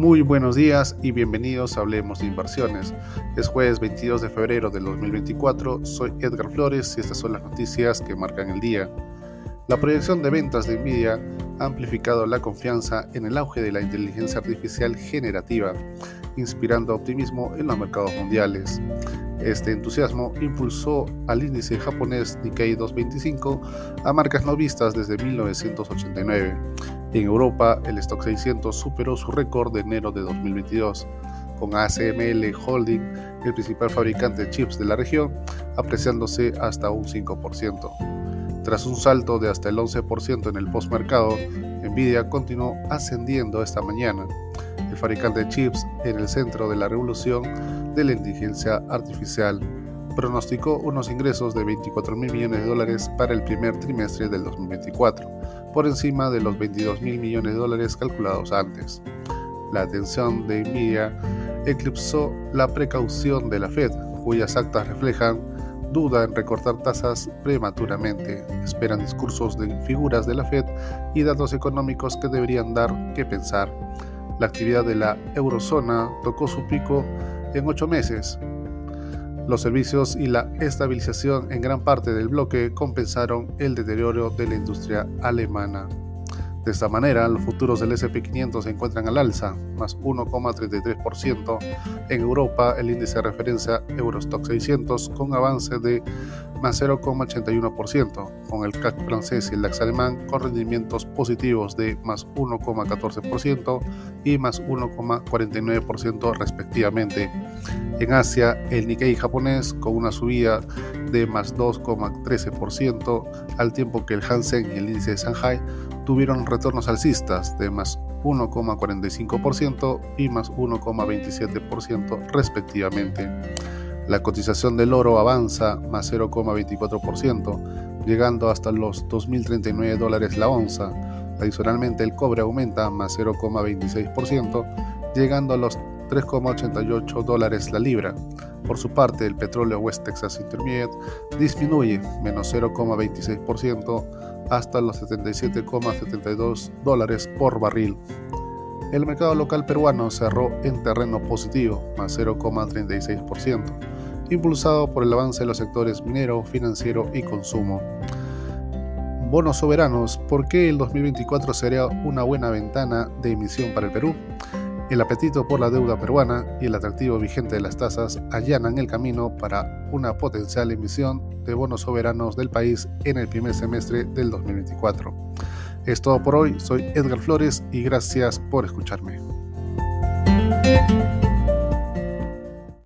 Muy buenos días y bienvenidos a Hablemos de Inversiones. Es jueves 22 de febrero del 2024, soy Edgar Flores y estas son las noticias que marcan el día. La proyección de ventas de Nvidia ha amplificado la confianza en el auge de la inteligencia artificial generativa, inspirando optimismo en los mercados mundiales. Este entusiasmo impulsó al índice japonés Nikkei 225 a marcas no vistas desde 1989 en Europa, el Stock 600 superó su récord de enero de 2022, con ASML Holding, el principal fabricante de chips de la región, apreciándose hasta un 5%. Tras un salto de hasta el 11% en el postmercado, Nvidia continuó ascendiendo esta mañana. El fabricante de chips en el centro de la revolución de la inteligencia artificial pronosticó unos ingresos de 24 mil millones de dólares para el primer trimestre del 2024, por encima de los 22 mil millones de dólares calculados antes. La atención de Nvidia eclipsó la precaución de la Fed, cuyas actas reflejan duda en recortar tasas prematuramente. Esperan discursos de figuras de la Fed y datos económicos que deberían dar que pensar. La actividad de la eurozona tocó su pico en ocho meses, los servicios y la estabilización en gran parte del bloque compensaron el deterioro de la industria alemana. De esta manera, los futuros del SP500 se encuentran al alza, más 1,33%. En Europa, el índice de referencia Eurostock 600 con avance de más 0,81%, con el CAC francés y el DAX alemán con rendimientos positivos de más 1,14% y más 1,49% respectivamente. En Asia, el Nikkei japonés con una subida de más 2,13%, al tiempo que el Hansen y el índice de Shanghai tuvieron retornos alcistas de más 1,45% y más 1,27% respectivamente. La cotización del oro avanza más 0,24%, llegando hasta los 2.039 dólares la onza. Adicionalmente, el cobre aumenta más 0,26%, llegando a los 3,88 dólares la libra. Por su parte, el petróleo West Texas Intermediate disminuye menos 0,26% hasta los 77,72 dólares por barril. El mercado local peruano cerró en terreno positivo, más 0,36%, impulsado por el avance de los sectores minero, financiero y consumo. Bonos soberanos, ¿por qué el 2024 sería una buena ventana de emisión para el Perú? El apetito por la deuda peruana y el atractivo vigente de las tasas allanan el camino para una potencial emisión de bonos soberanos del país en el primer semestre del 2024. Es todo por hoy, soy Edgar Flores y gracias por escucharme.